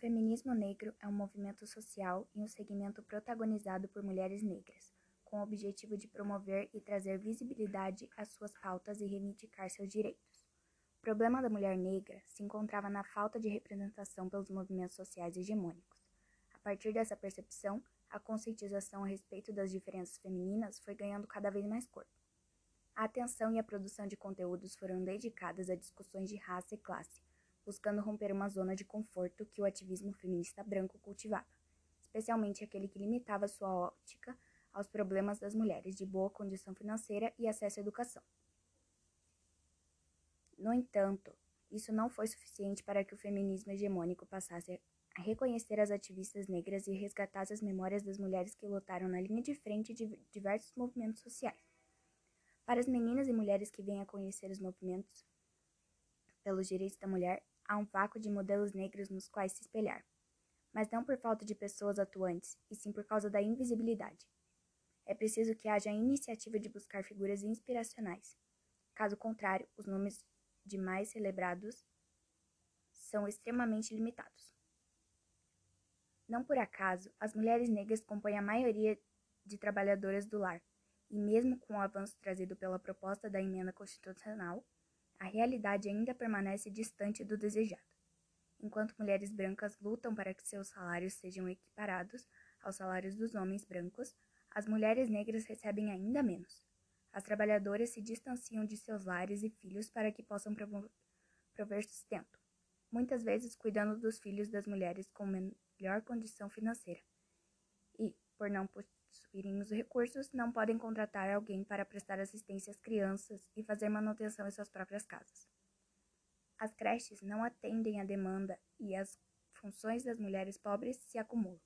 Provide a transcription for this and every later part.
feminismo negro é um movimento social e um segmento protagonizado por mulheres negras, com o objetivo de promover e trazer visibilidade às suas pautas e reivindicar seus direitos. O problema da mulher negra se encontrava na falta de representação pelos movimentos sociais hegemônicos. A partir dessa percepção, a conscientização a respeito das diferenças femininas foi ganhando cada vez mais corpo. A atenção e a produção de conteúdos foram dedicadas a discussões de raça e classe, buscando romper uma zona de conforto que o ativismo feminista branco cultivava, especialmente aquele que limitava sua ótica aos problemas das mulheres de boa condição financeira e acesso à educação. No entanto, isso não foi suficiente para que o feminismo hegemônico passasse a reconhecer as ativistas negras e resgatasse as memórias das mulheres que lutaram na linha de frente de diversos movimentos sociais. Para as meninas e mulheres que vêm a conhecer os movimentos pelos direitos da mulher, há um vácuo de modelos negros nos quais se espelhar, mas não por falta de pessoas atuantes, e sim por causa da invisibilidade. É preciso que haja a iniciativa de buscar figuras inspiracionais. Caso contrário, os nomes de mais celebrados são extremamente limitados. Não por acaso, as mulheres negras compõem a maioria de trabalhadoras do lar, e mesmo com o avanço trazido pela proposta da emenda constitucional, a realidade ainda permanece distante do desejado. Enquanto mulheres brancas lutam para que seus salários sejam equiparados aos salários dos homens brancos, as mulheres negras recebem ainda menos. As trabalhadoras se distanciam de seus lares e filhos para que possam prover sustento, muitas vezes cuidando dos filhos das mulheres com melhor condição financeira. E, por não possuírem os recursos, não podem contratar alguém para prestar assistência às crianças e fazer manutenção em suas próprias casas. As creches não atendem à demanda e as funções das mulheres pobres se acumulam.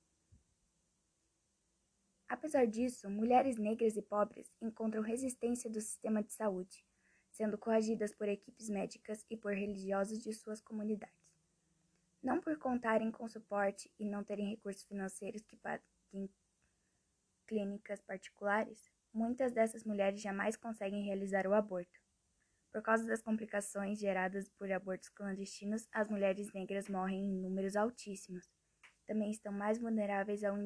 Apesar disso, mulheres negras e pobres encontram resistência do sistema de saúde, sendo coagidas por equipes médicas e por religiosos de suas comunidades. Não por contarem com suporte e não terem recursos financeiros que paguem clínicas particulares, muitas dessas mulheres jamais conseguem realizar o aborto. Por causa das complicações geradas por abortos clandestinos, as mulheres negras morrem em números altíssimos. Também estão mais vulneráveis ao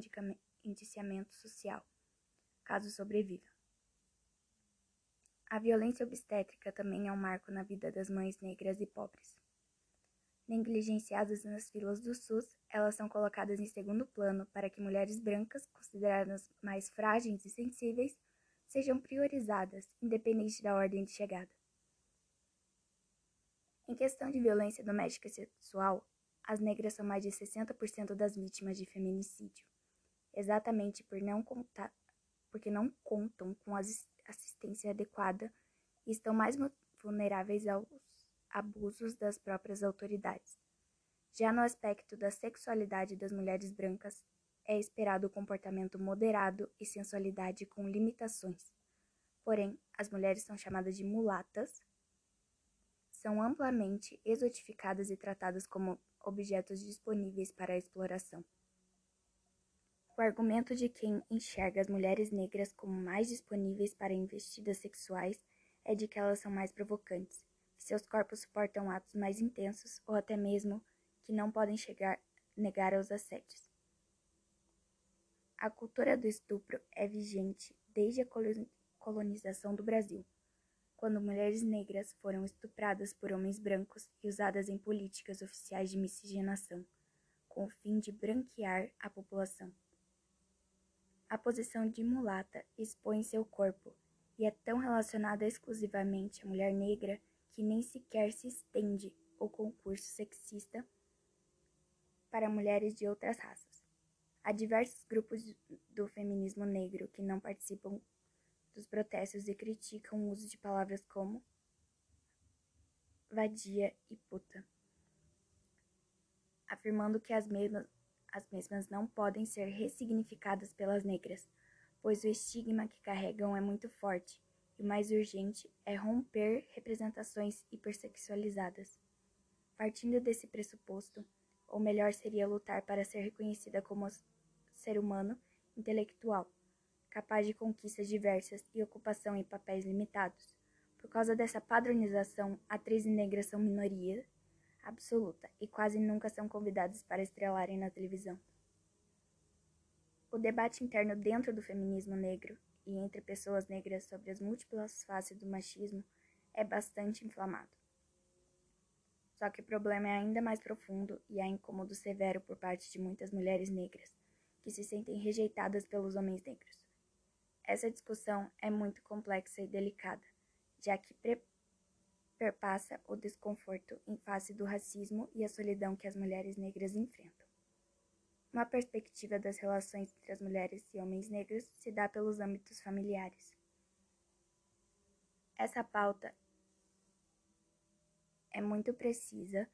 indiciamento social, caso sobrevivam. A violência obstétrica também é um marco na vida das mães negras e pobres. Negligenciadas nas filas do SUS, elas são colocadas em segundo plano para que mulheres brancas, consideradas mais frágeis e sensíveis, sejam priorizadas, independente da ordem de chegada. Em questão de violência doméstica e sexual, as negras são mais de 60% das vítimas de feminicídio, exatamente por não contar, porque não contam com assistência adequada e estão mais vulneráveis aos abusos das próprias autoridades. Já no aspecto da sexualidade das mulheres brancas, é esperado o comportamento moderado e sensualidade com limitações. Porém, as mulheres são chamadas de mulatas, são amplamente exotificadas e tratadas como objetos disponíveis para exploração. O argumento de quem enxerga as mulheres negras como mais disponíveis para investidas sexuais é de que elas são mais provocantes, seus corpos suportam atos mais intensos ou até mesmo que não podem chegar negar aos assédios. A cultura do estupro é vigente desde a colonização do Brasil, quando mulheres negras foram estupradas por homens brancos e usadas em políticas oficiais de miscigenação, com o fim de branquear a população. A posição de mulata expõe seu corpo e é tão relacionada exclusivamente à mulher negra que nem sequer se estende o concurso sexista para mulheres de outras raças. Há diversos grupos do feminismo negro que não participam dos protestos e criticam o uso de palavras como vadia e puta, afirmando que as mesmas, as mesmas não podem ser ressignificadas pelas negras, pois o estigma que carregam é muito forte e mais urgente é romper representações hipersexualizadas. Partindo desse pressuposto, ou melhor seria lutar para ser reconhecida como ser humano intelectual, capaz de conquistas diversas e ocupação em papéis limitados. Por causa dessa padronização, atrizes negras são minoria, absoluta e quase nunca são convidadas para estrelarem na televisão. O debate interno dentro do feminismo negro e entre pessoas negras sobre as múltiplas faces do machismo é bastante inflamado. Só que o problema é ainda mais profundo e há incômodo severo por parte de muitas mulheres negras, que se sentem rejeitadas pelos homens negros. Essa discussão é muito complexa e delicada, já que perpassa o desconforto em face do racismo e a solidão que as mulheres negras enfrentam. Uma perspectiva das relações entre as mulheres e homens negros se dá pelos âmbitos familiares. Essa pauta é muito precisa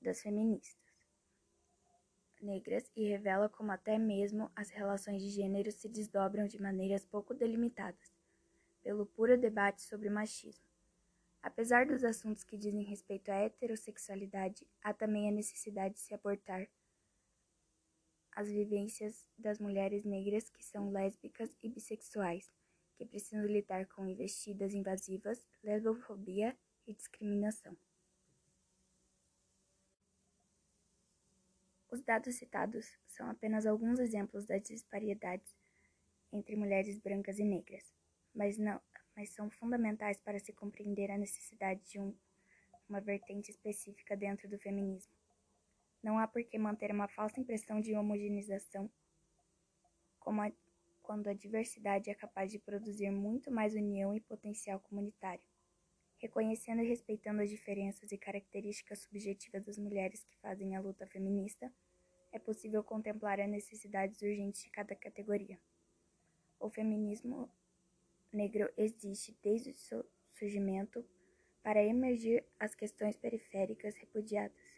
das feministas negras e revela como até mesmo as relações de gênero se desdobram de maneiras pouco delimitadas, pelo puro debate sobre machismo. Apesar dos assuntos que dizem respeito à heterossexualidade, há também a necessidade de se abortar as vivências das mulheres negras que são lésbicas e bissexuais, que precisam lidar com investidas invasivas, lesbofobia e discriminação. Os dados citados são apenas alguns exemplos das disparidades entre mulheres brancas e negras, mas não mas são fundamentais para se compreender a necessidade de um, uma vertente específica dentro do feminismo. Não há por que manter uma falsa impressão de homogeneização, como a, quando a diversidade é capaz de produzir muito mais união e potencial comunitário. Reconhecendo e respeitando as diferenças e características subjetivas das mulheres que fazem a luta feminista, é possível contemplar as necessidades urgentes de cada categoria. O feminismo negro existe desde o seu surgimento para emergir as questões periféricas repudiadas.